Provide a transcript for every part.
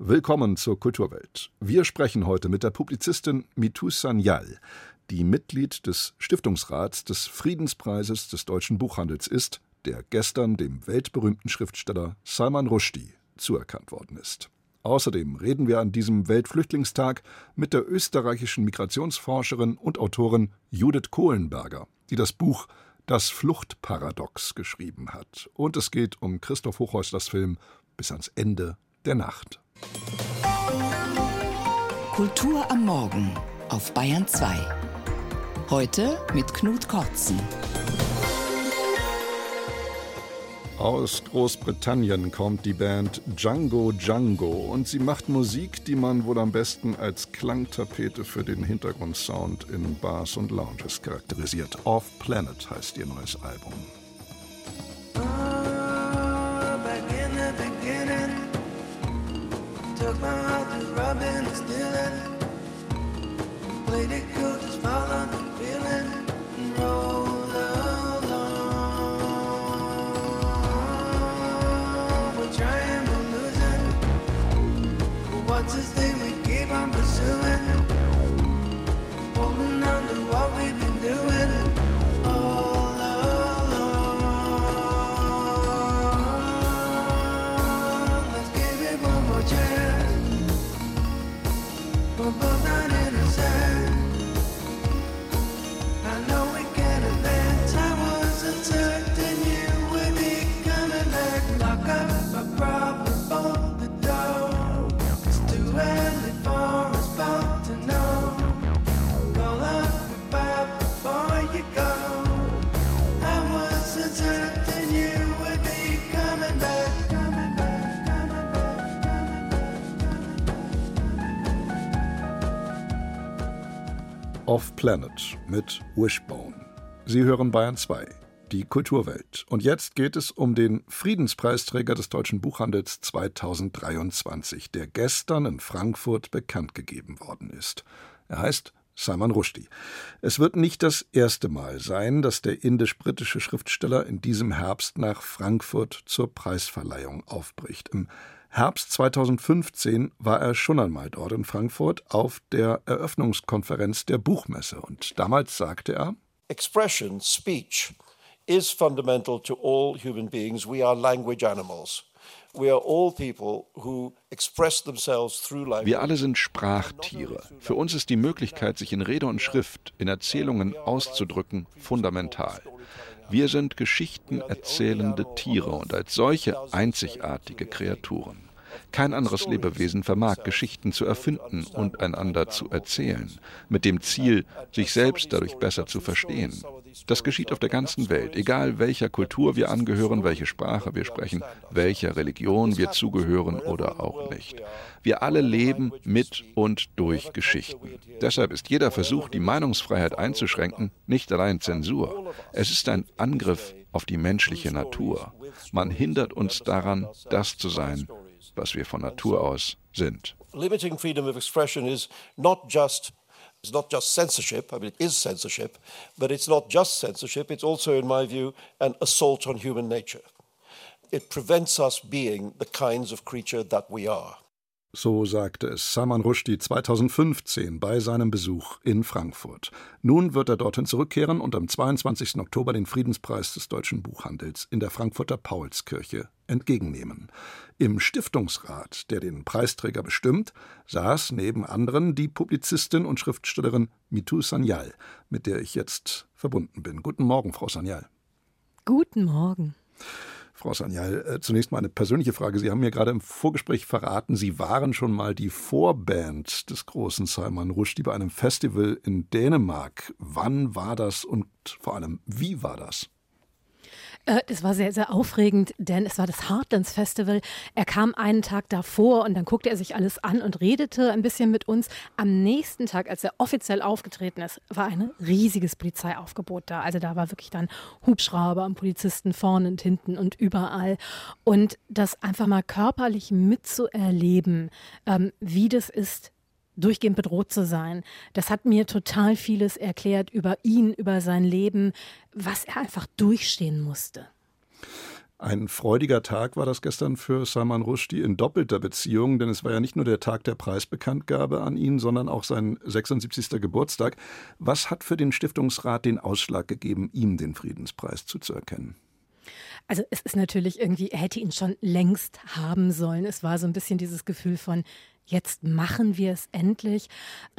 Willkommen zur Kulturwelt. Wir sprechen heute mit der Publizistin Mitu Sanyal, die Mitglied des Stiftungsrats des Friedenspreises des deutschen Buchhandels ist, der gestern dem weltberühmten Schriftsteller Salman Rushdie zuerkannt worden ist. Außerdem reden wir an diesem Weltflüchtlingstag mit der österreichischen Migrationsforscherin und Autorin Judith Kohlenberger, die das Buch Das Fluchtparadox geschrieben hat. Und es geht um Christoph Hochhäuslers Film Bis ans Ende der Nacht. Kultur am Morgen auf Bayern 2. Heute mit Knut Kortzen. Aus Großbritannien kommt die Band Django Django und sie macht Musik, die man wohl am besten als Klangtapete für den Hintergrundsound in Bars und Lounges charakterisiert. Off Planet heißt ihr neues Album. My heart to robbing and stealing. Played it cool, Planet mit Wishbone. Sie hören Bayern 2, die Kulturwelt. Und jetzt geht es um den Friedenspreisträger des deutschen Buchhandels 2023, der gestern in Frankfurt bekannt gegeben worden ist. Er heißt Salman Rushdie. Es wird nicht das erste Mal sein, dass der indisch-britische Schriftsteller in diesem Herbst nach Frankfurt zur Preisverleihung aufbricht. Im Herbst 2015 war er schon einmal dort in Frankfurt auf der Eröffnungskonferenz der Buchmesse und damals sagte er, expression, speech, is fundamental to all human beings. We are language animals. We are all people who express themselves through language. Wir alle sind Sprachtiere. Für uns ist die Möglichkeit, sich in Rede und Schrift, in Erzählungen auszudrücken, fundamental. Wir sind Geschichten erzählende Tiere und als solche einzigartige Kreaturen. Kein anderes Lebewesen vermag Geschichten zu erfinden und einander zu erzählen, mit dem Ziel, sich selbst dadurch besser zu verstehen. Das geschieht auf der ganzen Welt, egal welcher Kultur wir angehören, welche Sprache wir sprechen, welcher Religion wir zugehören oder auch nicht. Wir alle leben mit und durch Geschichten. Deshalb ist jeder Versuch, die Meinungsfreiheit einzuschränken, nicht allein Zensur. Es ist ein Angriff auf die menschliche Natur. Man hindert uns daran, das zu sein, was wir von Natur aus sind. Limiting freedom of expression is not just It's not just censorship, I mean, it is censorship, but it's not just censorship, it's also, in my view, an assault on human nature. It prevents us being the kinds of creature that we are. So sagte es Salman Rushdie 2015 bei seinem Besuch in Frankfurt. Nun wird er dorthin zurückkehren und am 22. Oktober den Friedenspreis des deutschen Buchhandels in der Frankfurter Paulskirche entgegennehmen. Im Stiftungsrat, der den Preisträger bestimmt, saß neben anderen die Publizistin und Schriftstellerin Mitu Sanyal, mit der ich jetzt verbunden bin. Guten Morgen, Frau Sanyal. Guten Morgen. Frau Sanyal, äh, zunächst mal eine persönliche Frage. Sie haben mir gerade im Vorgespräch verraten, Sie waren schon mal die Vorband des großen Salman Rushdie bei einem Festival in Dänemark. Wann war das und vor allem, wie war das? Äh, Es war sehr, sehr aufregend, denn es war das Heartlands Festival. Er kam einen Tag davor und dann guckte er sich alles an und redete ein bisschen mit uns. Am nächsten Tag, als er offiziell aufgetreten ist, war ein riesiges Polizeiaufgebot da. Also da war wirklich dann Hubschrauber und Polizisten vorne und hinten und überall. Und das einfach mal körperlich mitzuerleben, ähm, wie das ist, durchgehend bedroht zu sein. Das hat mir total vieles erklärt über ihn, über sein Leben, was er einfach durchstehen musste. Ein freudiger Tag war das gestern für Salman Rushdie in doppelter Beziehung, denn es war ja nicht nur der Tag der Preisbekanntgabe an ihn, sondern auch sein 76. Geburtstag. Was hat für den Stiftungsrat den Ausschlag gegeben, ihm den Friedenspreis zuzuerkennen? Also es ist natürlich irgendwie, er hätte ihn schon längst haben sollen. Es war so ein bisschen dieses Gefühl von, jetzt machen wir es endlich.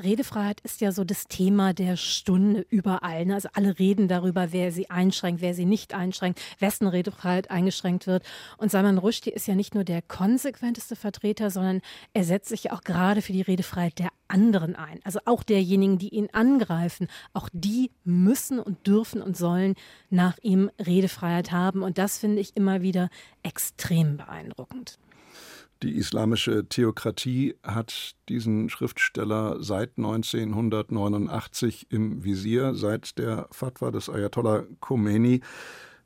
Redefreiheit ist ja so das Thema der Stunde überall. Ne? Also alle reden darüber, wer sie einschränkt, wer sie nicht einschränkt, wessen Redefreiheit eingeschränkt wird. Und Salman Rushdie ist ja nicht nur der konsequenteste Vertreter, sondern er setzt sich ja auch gerade für die Redefreiheit der anderen ein. Also auch derjenigen, die ihn angreifen, auch die müssen und dürfen und sollen nach ihm Redefreiheit haben. Und das finde ich immer wieder extrem beeindruckend. Die islamische Theokratie hat diesen Schriftsteller seit 1989 im Visier, seit der Fatwa des Ayatollah Khomeini.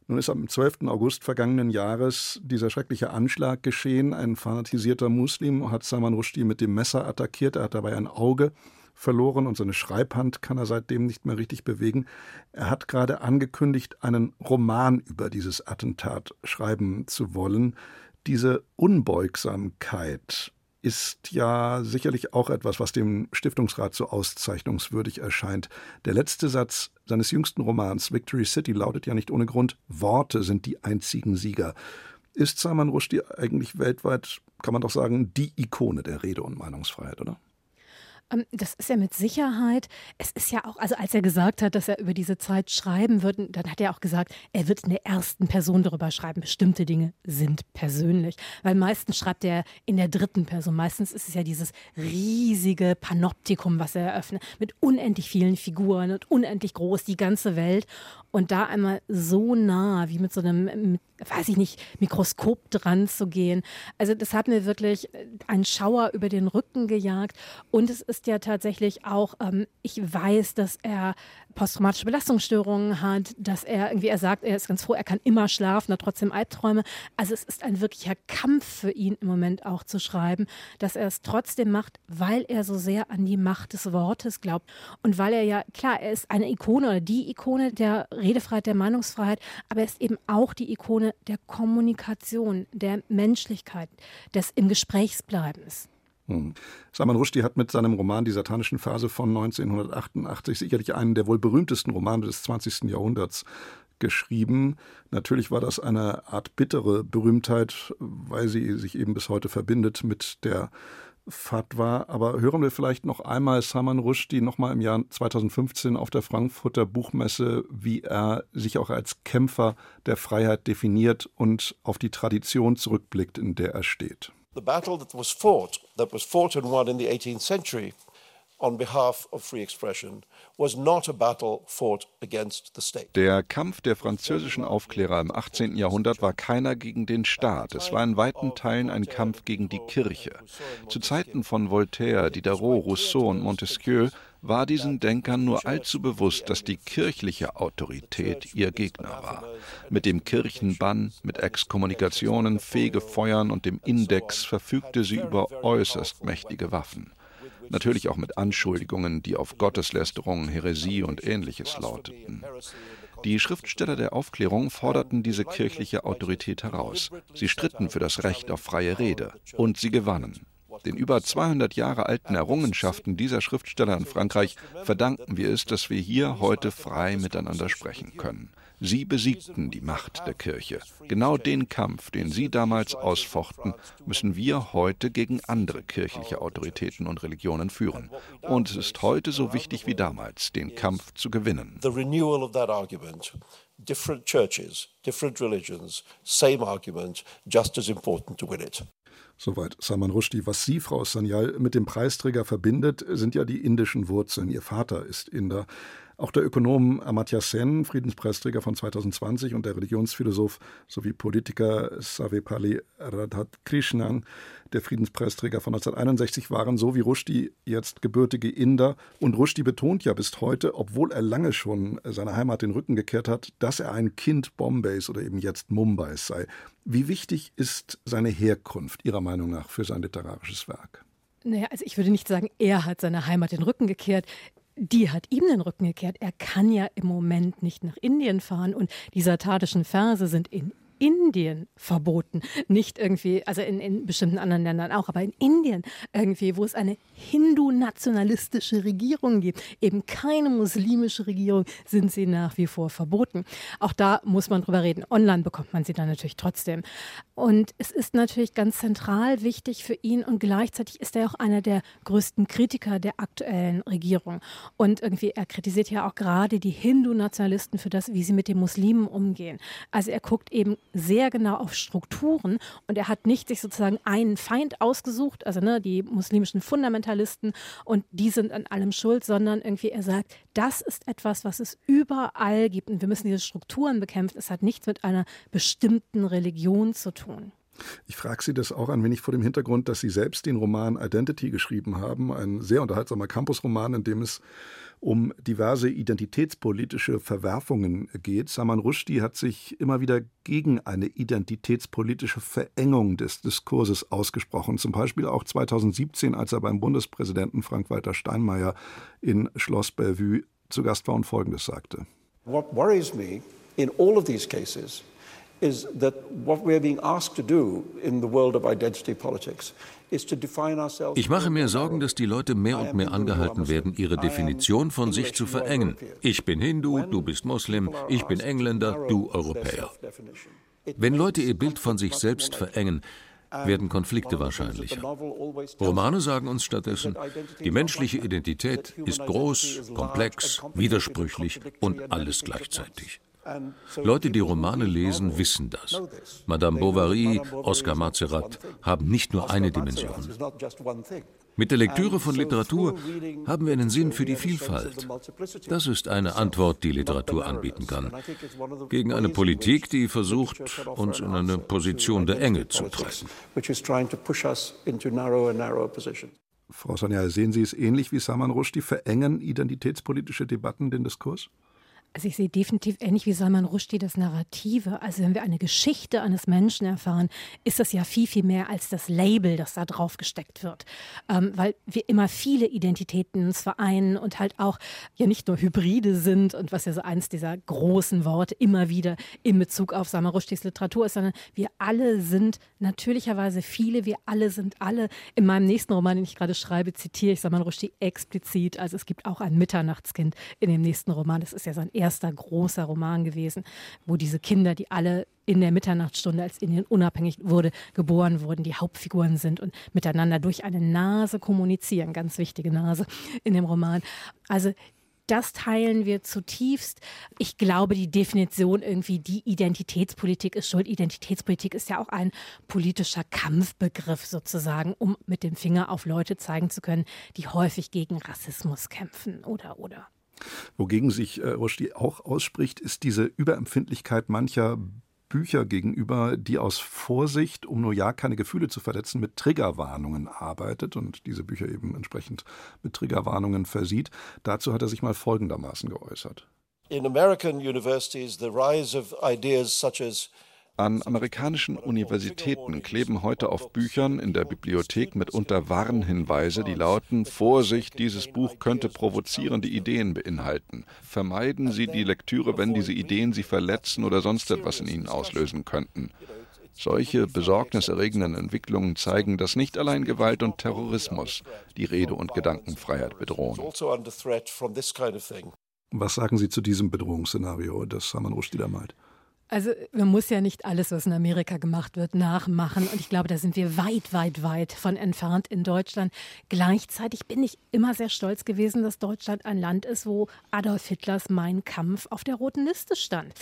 Nun ist am 12. August vergangenen Jahres dieser schreckliche Anschlag geschehen. Ein fanatisierter Muslim hat Salman Rushdie mit dem Messer attackiert. Er hat dabei ein Auge verloren und seine Schreibhand kann er seitdem nicht mehr richtig bewegen. Er hat gerade angekündigt, einen Roman über dieses Attentat schreiben zu wollen. Diese Unbeugsamkeit ist ja sicherlich auch etwas, was dem Stiftungsrat so auszeichnungswürdig erscheint. Der letzte Satz seines jüngsten Romans Victory City lautet ja nicht ohne Grund Worte sind die einzigen Sieger. Ist Salman Rushdie eigentlich weltweit, kann man doch sagen, die Ikone der Rede- und Meinungsfreiheit, oder? Ähm, das ist ja mit Sicherheit. Es ist ja auch, also als er gesagt hat, dass er über diese Zeit schreiben wird, dann hat er auch gesagt, er wird in der ersten Person darüber schreiben. Bestimmte Dinge sind persönlich. Weil meistens schreibt er in der dritten Person. Meistens ist es ja dieses riesige Panoptikum, was er eröffnet, mit unendlich vielen Figuren und unendlich groß, die ganze Welt. Und da einmal so nah, wie mit so einem, mit, weiß ich nicht, Mikroskop dran zu gehen. Also das hat mir wirklich einen Schauer über den Rücken gejagt. Und es ist ja tatsächlich auch, ähm, ich weiß, dass er posttraumatische Belastungsstörungen hat, dass er irgendwie, er sagt, er ist ganz froh, er kann immer schlafen, hat trotzdem Albträume. Also es ist ein wirklicher Kampf für ihn im Moment auch zu schreiben, dass er es trotzdem macht, weil er so sehr an die Macht des Wortes glaubt und weil er ja, klar, er ist eine Ikone oder die Ikone der Redefreiheit, der Meinungsfreiheit, aber er ist eben auch die Ikone der Kommunikation, der Menschlichkeit, des im Gesprächsbleibens. Hm. Salman Rushdie hat mit seinem Roman Die satanischen Phase von 1988 sicherlich einen der wohl berühmtesten Romane des 20. Jahrhunderts geschrieben. Natürlich war das eine Art bittere Berühmtheit, weil sie sich eben bis heute verbindet mit der Fatwa. Aber hören wir vielleicht noch einmal Salman Rushdie noch mal im Jahr 2015 auf der Frankfurter Buchmesse, wie er sich auch als Kämpfer der Freiheit definiert und auf die Tradition zurückblickt, in der er steht. The battle that was fought, that was fought and won in the 18th century on behalf of free expression, was not a battle fought against the state. Der Kampf der französischen Aufklärer im 18. Jahrhundert war keiner gegen den Staat. Es war in weiten Teilen ein Kampf gegen die Kirche. Zu Zeiten von Voltaire, Diderot, Rousseau und Montesquieu war diesen Denkern nur allzu bewusst, dass die kirchliche Autorität ihr Gegner war. Mit dem Kirchenbann, mit Exkommunikationen, Fegefeuern und dem Index verfügte sie über äußerst mächtige Waffen. Natürlich auch mit Anschuldigungen, die auf Gotteslästerung, Häresie und ähnliches lauteten. Die Schriftsteller der Aufklärung forderten diese kirchliche Autorität heraus. Sie stritten für das Recht auf freie Rede und sie gewannen. Den über 200 Jahre alten Errungenschaften dieser Schriftsteller in Frankreich verdanken wir es, dass wir hier heute frei miteinander sprechen können. Sie besiegten die Macht der Kirche. Genau den Kampf, den sie damals ausfochten, müssen wir heute gegen andere kirchliche Autoritäten und Religionen führen. Und es ist heute so wichtig wie damals, den Kampf zu gewinnen. Different churches, different religions, same argument, just as important to win it. Soweit Salman Rushdie. Was Sie, Frau Sanyal, mit dem Preisträger verbindet, sind ja die indischen Wurzeln. Ihr Vater ist Inder. Auch der Ökonom Amartya Sen, Friedenspreisträger von 2020 und der Religionsphilosoph sowie Politiker Savepali Radhakrishnan, der Friedenspreisträger von 1961, waren so wie Rushdie jetzt gebürtige Inder. Und Rushdie betont ja bis heute, obwohl er lange schon seiner Heimat den Rücken gekehrt hat, dass er ein Kind Bombays oder eben jetzt Mumbais sei. Wie wichtig ist seine Herkunft Ihrer Meinung nach für sein literarisches Werk? Naja, also ich würde nicht sagen, er hat seiner Heimat den Rücken gekehrt die hat ihm den Rücken gekehrt. Er kann ja im Moment nicht nach Indien fahren und die satatischen Verse sind in Indien verboten. Nicht irgendwie, also in, in bestimmten anderen Ländern auch, aber in Indien irgendwie, wo es eine hindu-nationalistische Regierung gibt, eben keine muslimische Regierung, sind sie nach wie vor verboten. Auch da muss man drüber reden. Online bekommt man sie dann natürlich trotzdem. Und es ist natürlich ganz zentral wichtig für ihn und gleichzeitig ist er auch einer der größten Kritiker der aktuellen Regierung. Und irgendwie, er kritisiert ja auch gerade die Hindu-Nationalisten für das, wie sie mit den Muslimen umgehen. Also er guckt eben sehr genau auf Strukturen und er hat nicht sich sozusagen einen Feind ausgesucht, also ne, die muslimischen Fundamentalisten und die sind an allem schuld, sondern irgendwie er sagt, das ist etwas, was es überall gibt und wir müssen diese Strukturen bekämpfen. Es hat nichts mit einer bestimmten Religion zu tun. Ich frage Sie das auch ein wenig vor dem Hintergrund, dass Sie selbst den Roman Identity geschrieben haben, ein sehr unterhaltsamer Campusroman, in dem es um diverse identitätspolitische Verwerfungen geht. Salman Rushdie hat sich immer wieder gegen eine identitätspolitische Verengung des Diskurses ausgesprochen. Zum Beispiel auch 2017, als er beim Bundespräsidenten Frank-Walter Steinmeier in Schloss Bellevue zu Gast war und Folgendes sagte. What worries me in all of these cases is that what we're being asked to do in the world of identity politics ich mache mir Sorgen, dass die Leute mehr und mehr angehalten werden, ihre Definition von sich zu verengen. Ich bin Hindu, du bist Muslim, ich bin Engländer, du Europäer. Wenn Leute ihr Bild von sich selbst verengen, werden Konflikte wahrscheinlicher. Romane sagen uns stattdessen, die menschliche Identität ist groß, komplex, widersprüchlich und alles gleichzeitig. Leute, die Romane lesen, wissen das. Madame Bovary, Oscar Mazerat haben nicht nur eine Dimension. Mit der Lektüre von Literatur haben wir einen Sinn für die Vielfalt. Das ist eine Antwort, die Literatur anbieten kann. Gegen eine Politik, die versucht, uns in eine Position der Enge zu treiben. Frau Sonja, sehen Sie es ähnlich wie Salman Rushdie? Verengen identitätspolitische Debatten den Diskurs? Also ich sehe definitiv ähnlich wie Salman Rushdie das Narrative. Also wenn wir eine Geschichte eines Menschen erfahren, ist das ja viel, viel mehr als das Label, das da drauf gesteckt wird. Ähm, weil wir immer viele Identitäten vereinen und halt auch ja nicht nur Hybride sind und was ja so eins dieser großen Worte immer wieder in Bezug auf Salman Rushdies Literatur ist, sondern wir alle sind natürlicherweise viele, wir alle sind alle. In meinem nächsten Roman, den ich gerade schreibe, zitiere ich Salman Rushdie explizit. Also es gibt auch ein Mitternachtskind in dem nächsten Roman. Das ist ja sein erster großer Roman gewesen, wo diese Kinder, die alle in der Mitternachtsstunde, als Indien unabhängig wurde, geboren wurden, die Hauptfiguren sind und miteinander durch eine Nase kommunizieren. Ganz wichtige Nase in dem Roman. Also das teilen wir zutiefst. Ich glaube, die Definition irgendwie, die Identitätspolitik ist schuld. Identitätspolitik ist ja auch ein politischer Kampfbegriff sozusagen, um mit dem Finger auf Leute zeigen zu können, die häufig gegen Rassismus kämpfen oder oder. Wogegen sich äh, Rushdie auch ausspricht, ist diese Überempfindlichkeit mancher Bücher gegenüber, die aus Vorsicht, um nur ja keine Gefühle zu verletzen, mit Triggerwarnungen arbeitet und diese Bücher eben entsprechend mit Triggerwarnungen versieht. Dazu hat er sich mal folgendermaßen geäußert. In American universities, the rise of ideas such as an amerikanischen Universitäten kleben heute auf Büchern in der Bibliothek mitunter Warnhinweise, die lauten Vorsicht, dieses Buch könnte provozierende Ideen beinhalten. Vermeiden Sie die Lektüre, wenn diese Ideen Sie verletzen oder sonst etwas in Ihnen auslösen könnten. Solche besorgniserregenden Entwicklungen zeigen, dass nicht allein Gewalt und Terrorismus die Rede- und Gedankenfreiheit bedrohen. Also Was sagen Sie zu diesem Bedrohungsszenario, das Salman Rushdie da malt? Also man muss ja nicht alles, was in Amerika gemacht wird, nachmachen. Und ich glaube, da sind wir weit, weit, weit von entfernt in Deutschland. Gleichzeitig bin ich immer sehr stolz gewesen, dass Deutschland ein Land ist, wo Adolf Hitlers Mein Kampf auf der roten Liste stand.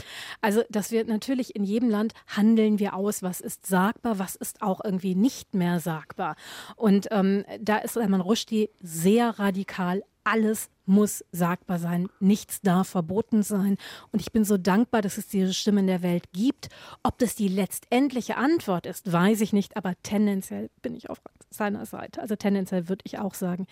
Also, dass wir natürlich in jedem Land handeln wir aus, was ist sagbar, was ist auch irgendwie nicht mehr sagbar. Und ähm, da ist Salman Rushdie sehr radikal alles muss sagbar sein, nichts darf verboten sein. Und ich bin so dankbar, dass es diese Stimme in der Welt gibt. Ob das die letztendliche Antwort ist, weiß ich nicht, aber tendenziell bin ich auf seiner Seite. Also tendenziell würde ich auch sagen,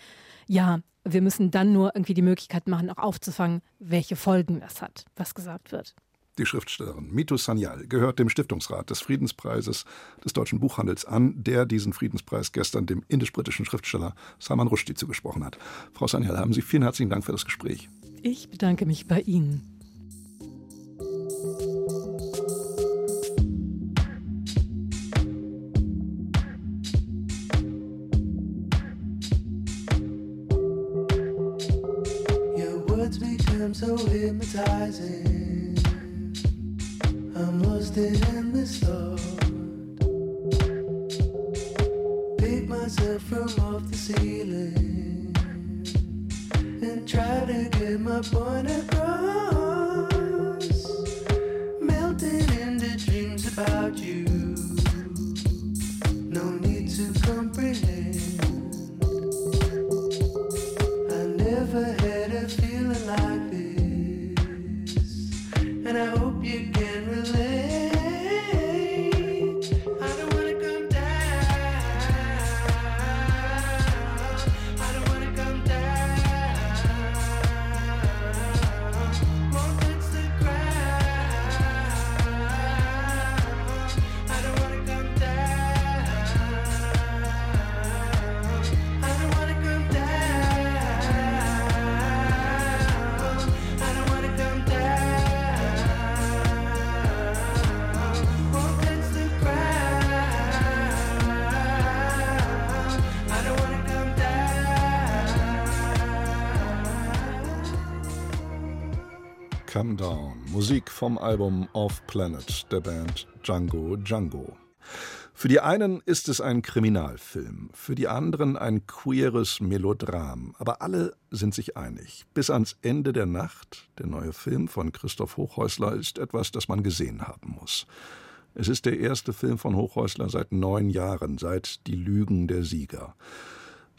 ja, wir müssen dann nur irgendwie die Möglichkeit machen, auch aufzufangen, welche Folgen das hat, was gesagt wird. Die Schriftstellerin Mito Sanyal gehört dem Stiftungsrat des Friedenspreises des deutschen Buchhandels an, der diesen Friedenspreis gestern dem indisch-britischen Schriftsteller Salman Rushdie zugesprochen hat. Frau Sanyal, haben Sie vielen herzlichen Dank für das Gespräch. Ich bedanke mich bei Ihnen. Your words become So hypnotizing I'm lost in endless thought. Pick myself from off the ceiling and try to get my point Musik vom Album Off Planet der Band Django Django. Für die einen ist es ein Kriminalfilm, für die anderen ein queeres Melodram. Aber alle sind sich einig. Bis ans Ende der Nacht, der neue Film von Christoph Hochhäusler, ist etwas, das man gesehen haben muss. Es ist der erste Film von Hochhäusler seit neun Jahren, seit Die Lügen der Sieger.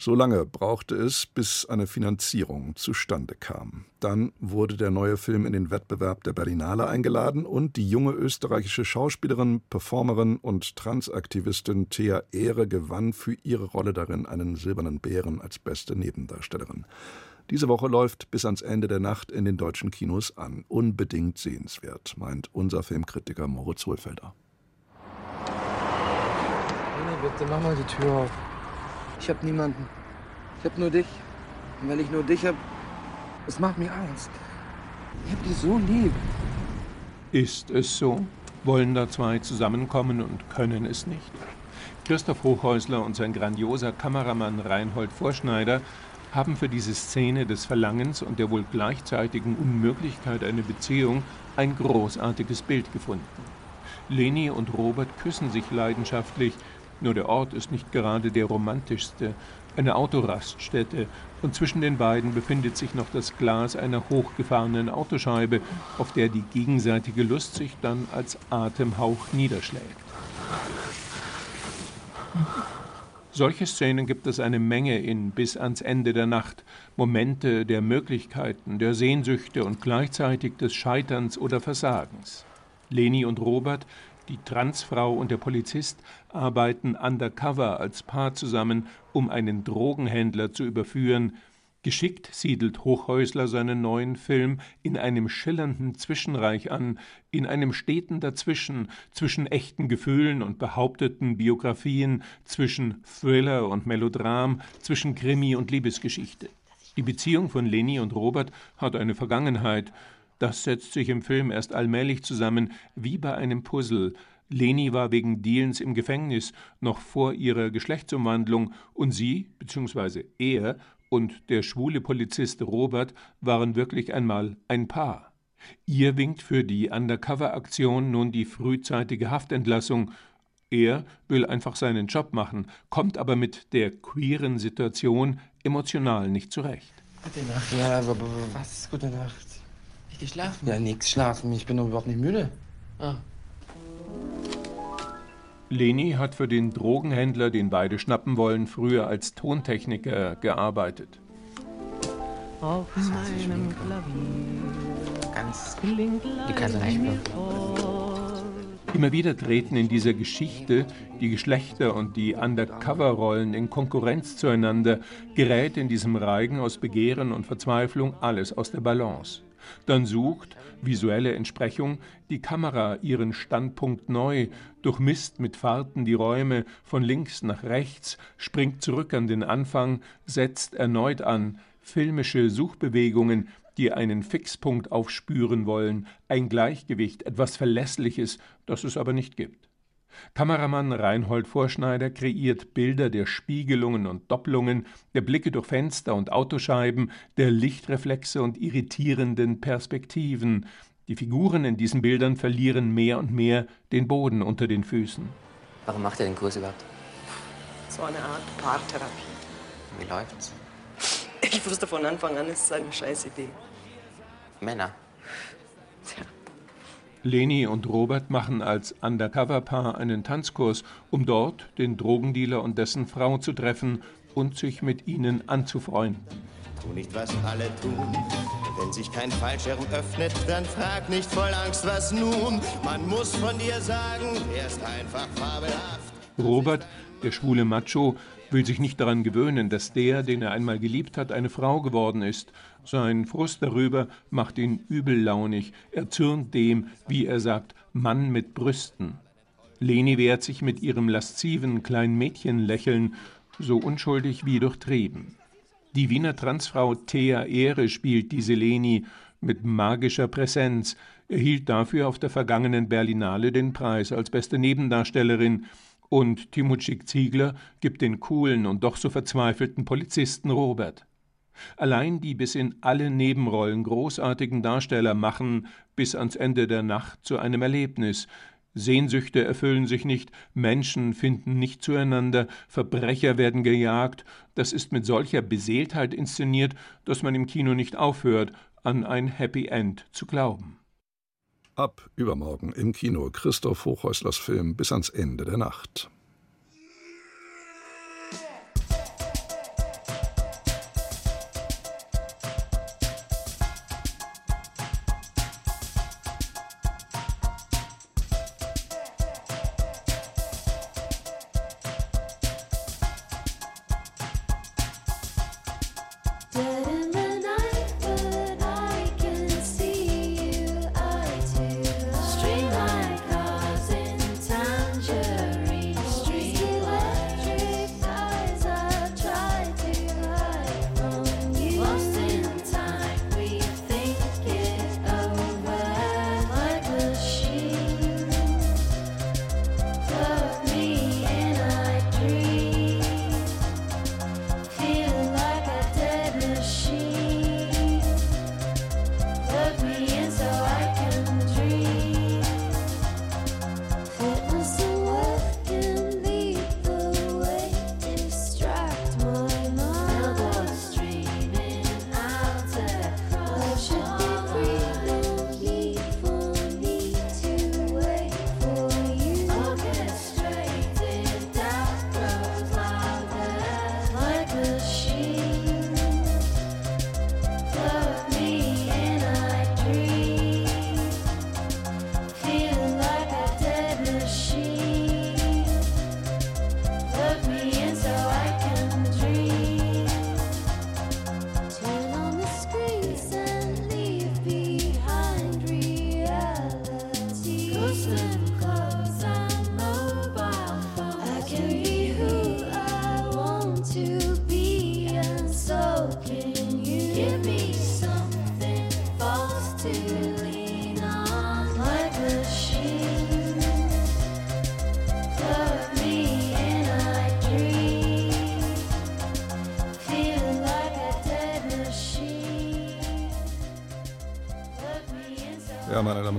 So lange brauchte es, bis eine Finanzierung zustande kam. Dann wurde der neue Film in den Wettbewerb der Berlinale eingeladen und die junge österreichische Schauspielerin, Performerin und Transaktivistin Thea Ehre gewann für ihre Rolle darin einen silbernen Bären als beste Nebendarstellerin. Diese Woche läuft bis ans Ende der Nacht in den deutschen Kinos an. Unbedingt sehenswert, meint unser Filmkritiker Moritz Hohlfelder. Bitte mach mal die Tür auf. Ich hab niemanden. Ich hab nur dich. Und weil ich nur dich hab, das macht mir Angst. Ich hab dich so lieb. Ist es so? Wollen da zwei zusammenkommen und können es nicht? Christoph Hochhäusler und sein grandioser Kameramann Reinhold Vorschneider haben für diese Szene des Verlangens und der wohl gleichzeitigen Unmöglichkeit einer Beziehung ein großartiges Bild gefunden. Leni und Robert küssen sich leidenschaftlich, nur der Ort ist nicht gerade der romantischste, eine Autoraststätte, und zwischen den beiden befindet sich noch das Glas einer hochgefahrenen Autoscheibe, auf der die gegenseitige Lust sich dann als Atemhauch niederschlägt. Solche Szenen gibt es eine Menge in Bis ans Ende der Nacht, Momente der Möglichkeiten, der Sehnsüchte und gleichzeitig des Scheiterns oder Versagens. Leni und Robert, die Transfrau und der Polizist, arbeiten undercover als Paar zusammen, um einen Drogenhändler zu überführen. Geschickt siedelt Hochhäusler seinen neuen Film in einem schillernden Zwischenreich an, in einem steten Dazwischen, zwischen echten Gefühlen und behaupteten Biografien, zwischen Thriller und Melodram, zwischen Krimi und Liebesgeschichte. Die Beziehung von Leni und Robert hat eine Vergangenheit. Das setzt sich im Film erst allmählich zusammen, wie bei einem Puzzle. Leni war wegen Dealens im Gefängnis noch vor ihrer Geschlechtsumwandlung und sie, bzw. er und der schwule Polizist Robert waren wirklich einmal ein Paar. Ihr winkt für die Undercover-Aktion nun die frühzeitige Haftentlassung. Er will einfach seinen Job machen, kommt aber mit der queeren Situation emotional nicht zurecht. Gute Nacht. Ja, aber aber was? Gute Nacht. Nicht geschlafen? Ja, nix schlafen. Ich bin doch überhaupt nicht müde. Ah. Leni hat für den Drogenhändler, den beide schnappen wollen, früher als Tontechniker gearbeitet. Auf meinem Klavier Ganz. klingt Die kann nicht. Immer wieder treten in dieser Geschichte die Geschlechter und die Undercover-Rollen in Konkurrenz zueinander, gerät in diesem Reigen aus Begehren und Verzweiflung alles aus der Balance. Dann sucht, visuelle Entsprechung, die Kamera ihren Standpunkt neu, durchmisst mit Fahrten die Räume von links nach rechts, springt zurück an den Anfang, setzt erneut an, filmische Suchbewegungen, die einen Fixpunkt aufspüren wollen, ein Gleichgewicht, etwas Verlässliches, das es aber nicht gibt. Kameramann Reinhold Vorschneider kreiert Bilder der Spiegelungen und Doppelungen, der Blicke durch Fenster und Autoscheiben, der Lichtreflexe und irritierenden Perspektiven. Die Figuren in diesen Bildern verlieren mehr und mehr den Boden unter den Füßen. Warum macht ihr den Kurs überhaupt? So eine Art Paartherapie. Wie läuft's? Ich wusste von Anfang an, es ist eine scheiß Idee. Männer. Leni und Robert machen als Undercover-Paar einen Tanzkurs, um dort den Drogendealer und dessen Frau zu treffen und sich mit ihnen anzufreunden. Tu nicht, was alle tun. Wenn sich kein Fallschirm öffnet, dann frag nicht voll Angst, was nun. Man muss von dir sagen, er ist einfach fabelhaft. Robert, der schwule Macho, will sich nicht daran gewöhnen, dass der, den er einmal geliebt hat, eine Frau geworden ist. Sein Frust darüber macht ihn übellaunig. Er zürnt dem, wie er sagt, Mann mit Brüsten. Leni wehrt sich mit ihrem lasziven kleinen Mädchenlächeln, so unschuldig wie durchtrieben. Die Wiener Transfrau Thea Ehre spielt diese Leni mit magischer Präsenz, erhielt dafür auf der vergangenen Berlinale den Preis als beste Nebendarstellerin und Timutschik Ziegler gibt den coolen und doch so verzweifelten Polizisten Robert. Allein die bis in alle Nebenrollen großartigen Darsteller machen bis ans Ende der Nacht zu einem Erlebnis, Sehnsüchte erfüllen sich nicht, Menschen finden nicht zueinander, Verbrecher werden gejagt, das ist mit solcher Beseeltheit inszeniert, dass man im Kino nicht aufhört, an ein Happy End zu glauben. Ab übermorgen im Kino Christoph Hochhäuslers Film bis ans Ende der Nacht.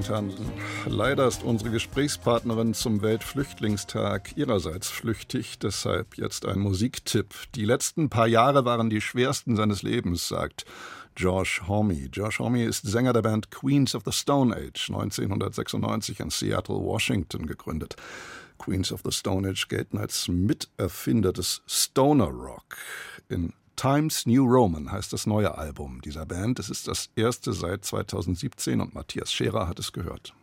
Und Herren, leider ist unsere Gesprächspartnerin zum Weltflüchtlingstag ihrerseits flüchtig, deshalb jetzt ein Musiktipp. Die letzten paar Jahre waren die schwersten seines Lebens, sagt Josh Homme. Josh Homme ist Sänger der Band Queens of the Stone Age, 1996 in Seattle, Washington gegründet. Queens of the Stone Age gelten als Miterfinder des Stoner Rock. In Times New Roman heißt das neue Album dieser Band. Es ist das erste seit 2017 und Matthias Scherer hat es gehört.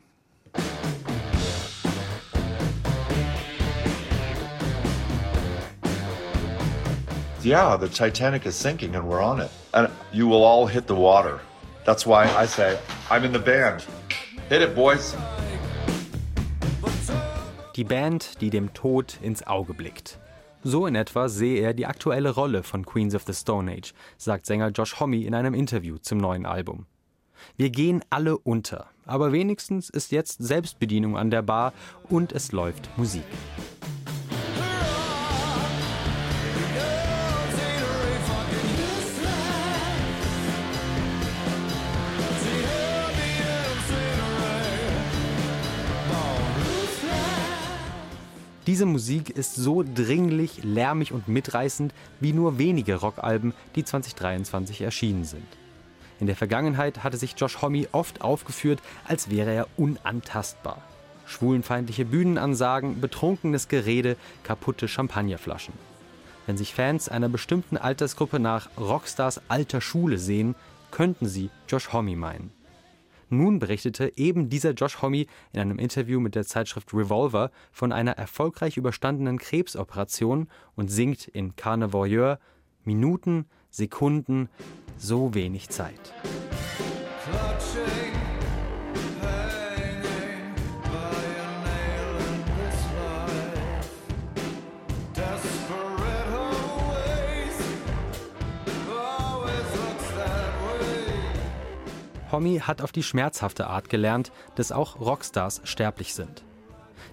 Yeah, the Titanic is sinking and we're on it. And you will all hit the water. That's why I say, I'm in the band. Hit it, boys. Die Band, die dem Tod ins Auge blickt. So in etwa sehe er die aktuelle Rolle von Queens of the Stone Age, sagt Sänger Josh Homme in einem Interview zum neuen Album. Wir gehen alle unter, aber wenigstens ist jetzt Selbstbedienung an der Bar und es läuft Musik. Diese Musik ist so dringlich, lärmig und mitreißend wie nur wenige Rockalben, die 2023 erschienen sind. In der Vergangenheit hatte sich Josh Homme oft aufgeführt, als wäre er unantastbar. Schwulenfeindliche Bühnenansagen, betrunkenes Gerede, kaputte Champagnerflaschen. Wenn sich Fans einer bestimmten Altersgruppe nach Rockstars alter Schule sehen, könnten sie Josh Homme meinen. Nun berichtete eben dieser Josh Homme in einem Interview mit der Zeitschrift Revolver von einer erfolgreich überstandenen Krebsoperation und singt in Carnavoyeur Minuten, Sekunden, so wenig Zeit. Homme hat auf die schmerzhafte Art gelernt, dass auch Rockstars sterblich sind.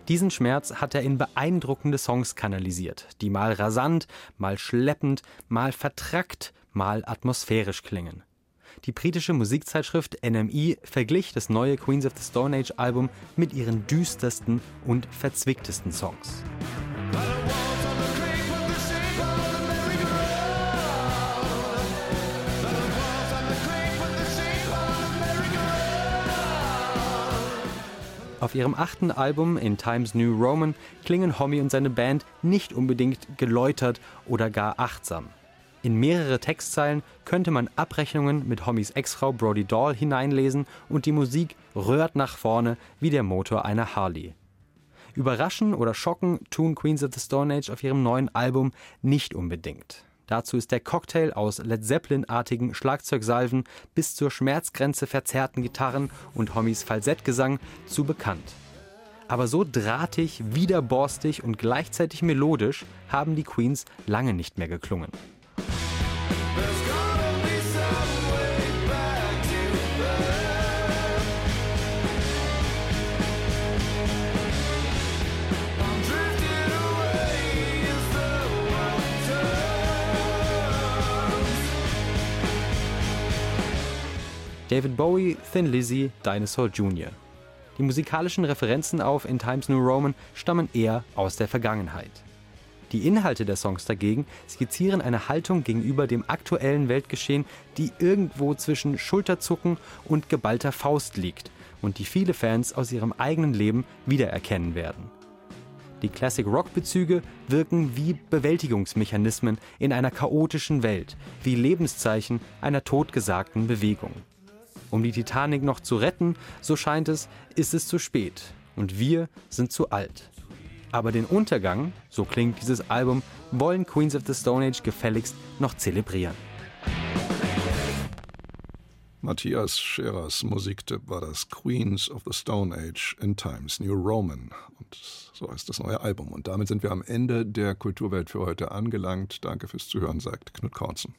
Diesen Schmerz hat er in beeindruckende Songs kanalisiert, die mal rasant, mal schleppend, mal vertrackt, mal atmosphärisch klingen. Die britische Musikzeitschrift NME verglich das neue Queens of the Stone Age Album mit ihren düstersten und verzwicktesten Songs. Auf ihrem achten Album In Times New Roman klingen Homme und seine Band nicht unbedingt geläutert oder gar achtsam. In mehrere Textzeilen könnte man Abrechnungen mit Hommies Ex-Frau Brody Dahl hineinlesen und die Musik röhrt nach vorne wie der Motor einer Harley. Überraschen oder schocken tun Queens of the Stone Age auf ihrem neuen Album nicht unbedingt. Dazu ist der Cocktail aus Led Zeppelin-artigen Schlagzeugsalven bis zur Schmerzgrenze verzerrten Gitarren und Hommys Falsettgesang zu bekannt. Aber so drahtig, widerborstig und gleichzeitig melodisch haben die Queens lange nicht mehr geklungen. David Bowie, Thin Lizzy, Dinosaur Jr. Die musikalischen Referenzen auf In Times New Roman stammen eher aus der Vergangenheit. Die Inhalte der Songs dagegen skizzieren eine Haltung gegenüber dem aktuellen Weltgeschehen, die irgendwo zwischen Schulterzucken und geballter Faust liegt und die viele Fans aus ihrem eigenen Leben wiedererkennen werden. Die Classic Rock-Bezüge wirken wie Bewältigungsmechanismen in einer chaotischen Welt, wie Lebenszeichen einer totgesagten Bewegung. Um die Titanic noch zu retten, so scheint es, ist es zu spät und wir sind zu alt. Aber den Untergang, so klingt dieses Album, wollen Queens of the Stone Age gefälligst noch zelebrieren. Matthias Scherers Musiktipp war das Queens of the Stone Age in Times New Roman. Und so heißt das neue Album. Und damit sind wir am Ende der Kulturwelt für heute angelangt. Danke fürs Zuhören, sagt Knut Korzen.